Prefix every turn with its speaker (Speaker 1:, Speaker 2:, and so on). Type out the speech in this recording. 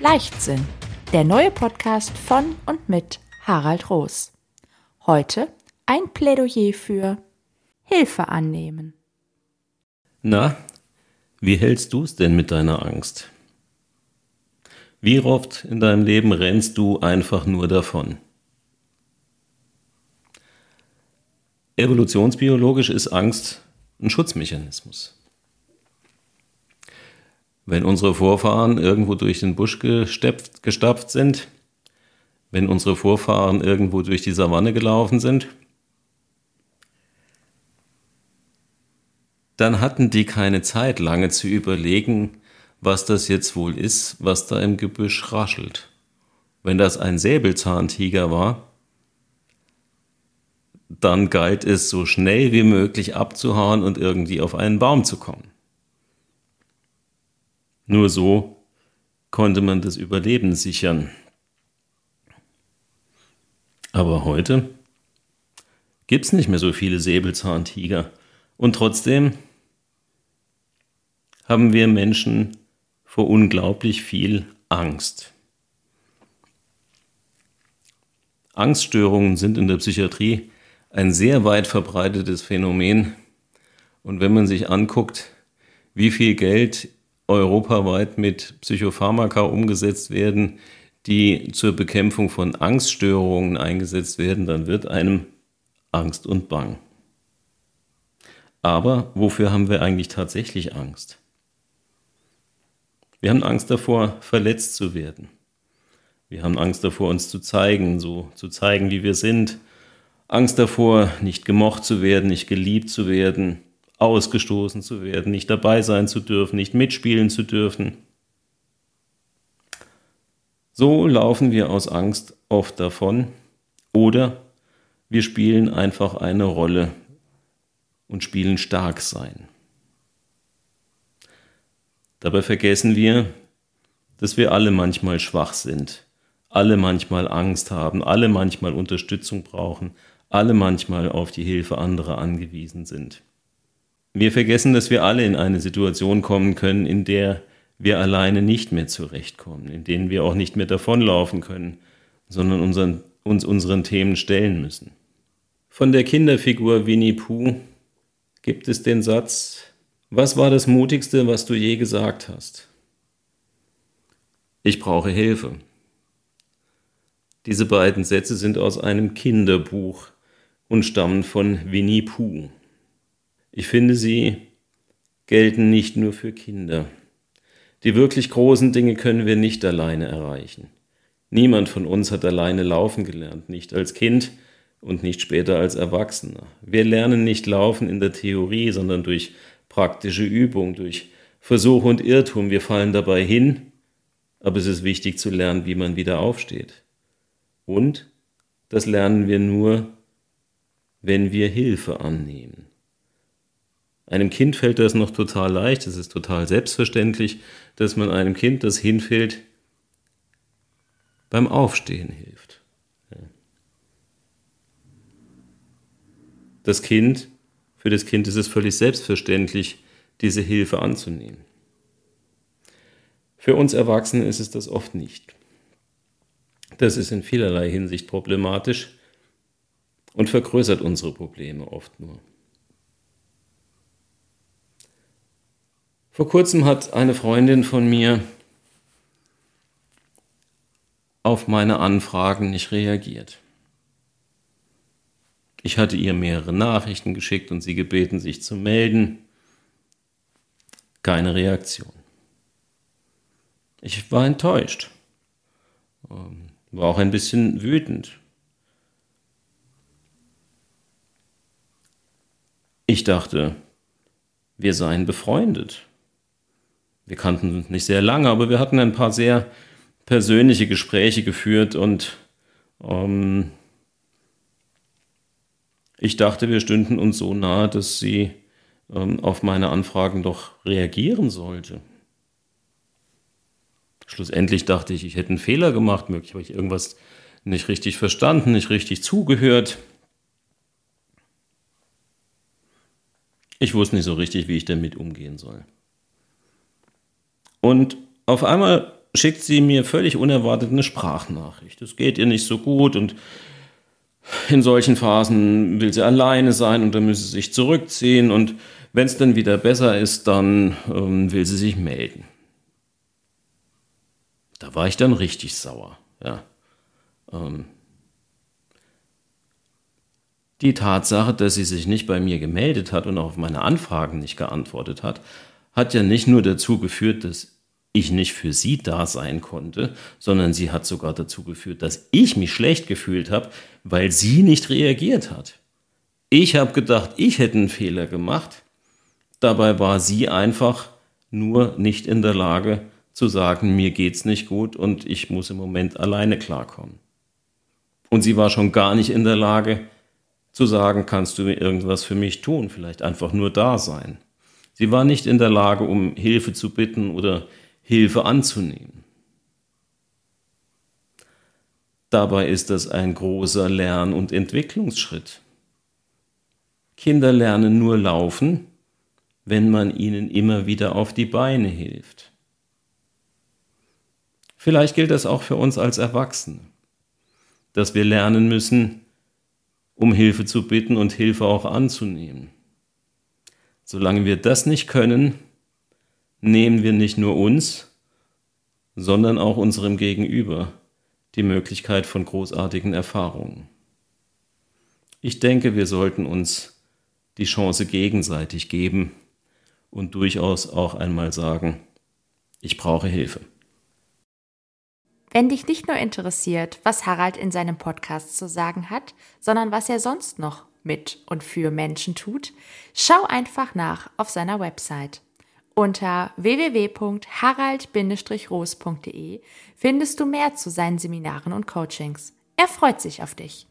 Speaker 1: Leichtsinn, der neue Podcast von und mit Harald Roos. Heute ein Plädoyer für Hilfe annehmen.
Speaker 2: Na, wie hältst du es denn mit deiner Angst? Wie oft in deinem Leben rennst du einfach nur davon? Evolutionsbiologisch ist Angst ein Schutzmechanismus. Wenn unsere Vorfahren irgendwo durch den Busch gestepft, gestapft sind, wenn unsere Vorfahren irgendwo durch die Savanne gelaufen sind, dann hatten die keine Zeit lange zu überlegen, was das jetzt wohl ist, was da im Gebüsch raschelt. Wenn das ein Säbelzahntiger war, dann galt es so schnell wie möglich abzuhauen und irgendwie auf einen Baum zu kommen. Nur so konnte man das Überleben sichern. Aber heute gibt es nicht mehr so viele Säbelzahntiger. Und trotzdem haben wir Menschen vor unglaublich viel Angst. Angststörungen sind in der Psychiatrie ein sehr weit verbreitetes Phänomen. Und wenn man sich anguckt, wie viel Geld europaweit mit Psychopharmaka umgesetzt werden, die zur Bekämpfung von Angststörungen eingesetzt werden, dann wird einem Angst und Bang. Aber wofür haben wir eigentlich tatsächlich Angst? Wir haben Angst davor, verletzt zu werden. Wir haben Angst davor, uns zu zeigen, so zu zeigen, wie wir sind. Angst davor, nicht gemocht zu werden, nicht geliebt zu werden, ausgestoßen zu werden, nicht dabei sein zu dürfen, nicht mitspielen zu dürfen. So laufen wir aus Angst oft davon oder wir spielen einfach eine Rolle und spielen stark sein. Dabei vergessen wir, dass wir alle manchmal schwach sind, alle manchmal Angst haben, alle manchmal Unterstützung brauchen, alle manchmal auf die Hilfe anderer angewiesen sind. Wir vergessen, dass wir alle in eine Situation kommen können, in der wir alleine nicht mehr zurechtkommen, in denen wir auch nicht mehr davonlaufen können, sondern unseren, uns unseren Themen stellen müssen. Von der Kinderfigur Winnie Pooh gibt es den Satz, was war das Mutigste, was du je gesagt hast? Ich brauche Hilfe. Diese beiden Sätze sind aus einem Kinderbuch und stammen von Winnie Pooh. Ich finde, sie gelten nicht nur für Kinder. Die wirklich großen Dinge können wir nicht alleine erreichen. Niemand von uns hat alleine laufen gelernt, nicht als Kind und nicht später als Erwachsener. Wir lernen nicht laufen in der Theorie, sondern durch praktische Übung, durch Versuch und Irrtum. Wir fallen dabei hin, aber es ist wichtig zu lernen, wie man wieder aufsteht. Und das lernen wir nur, wenn wir Hilfe annehmen. Einem Kind fällt das noch total leicht, es ist total selbstverständlich, dass man einem Kind, das hinfällt, beim Aufstehen hilft. Das Kind, für das Kind ist es völlig selbstverständlich, diese Hilfe anzunehmen. Für uns Erwachsene ist es das oft nicht. Das ist in vielerlei Hinsicht problematisch und vergrößert unsere Probleme oft nur. Vor kurzem hat eine Freundin von mir auf meine Anfragen nicht reagiert. Ich hatte ihr mehrere Nachrichten geschickt und sie gebeten, sich zu melden. Keine Reaktion. Ich war enttäuscht, ähm, war auch ein bisschen wütend. Ich dachte, wir seien befreundet. Wir kannten uns nicht sehr lange, aber wir hatten ein paar sehr persönliche Gespräche geführt und ähm, ich dachte, wir stünden uns so nahe, dass sie ähm, auf meine Anfragen doch reagieren sollte. Schlussendlich dachte ich, ich hätte einen Fehler gemacht, möglich habe ich irgendwas nicht richtig verstanden, nicht richtig zugehört. Ich wusste nicht so richtig, wie ich damit umgehen soll. Und auf einmal schickt sie mir völlig unerwartet eine Sprachnachricht. Es geht ihr nicht so gut und in solchen Phasen will sie alleine sein und dann müsse sie sich zurückziehen und wenn es dann wieder besser ist, dann ähm, will sie sich melden. Da war ich dann richtig sauer. Ja. Ähm, die Tatsache, dass sie sich nicht bei mir gemeldet hat und auch auf meine Anfragen nicht geantwortet hat, hat ja nicht nur dazu geführt, dass ich nicht für sie da sein konnte, sondern sie hat sogar dazu geführt, dass ich mich schlecht gefühlt habe, weil sie nicht reagiert hat. Ich habe gedacht, ich hätte einen Fehler gemacht. Dabei war sie einfach nur nicht in der Lage zu sagen, mir geht's nicht gut und ich muss im Moment alleine klarkommen. Und sie war schon gar nicht in der Lage zu sagen, kannst du mir irgendwas für mich tun, vielleicht einfach nur da sein. Sie war nicht in der Lage, um Hilfe zu bitten oder Hilfe anzunehmen. Dabei ist das ein großer Lern- und Entwicklungsschritt. Kinder lernen nur laufen, wenn man ihnen immer wieder auf die Beine hilft. Vielleicht gilt das auch für uns als Erwachsene, dass wir lernen müssen, um Hilfe zu bitten und Hilfe auch anzunehmen. Solange wir das nicht können, nehmen wir nicht nur uns, sondern auch unserem Gegenüber die Möglichkeit von großartigen Erfahrungen. Ich denke, wir sollten uns die Chance gegenseitig geben und durchaus auch einmal sagen, ich brauche Hilfe.
Speaker 1: Wenn dich nicht nur interessiert, was Harald in seinem Podcast zu sagen hat, sondern was er sonst noch mit und für Menschen tut, schau einfach nach auf seiner Website unter www.harald-roos.de findest du mehr zu seinen Seminaren und Coachings. Er freut sich auf dich.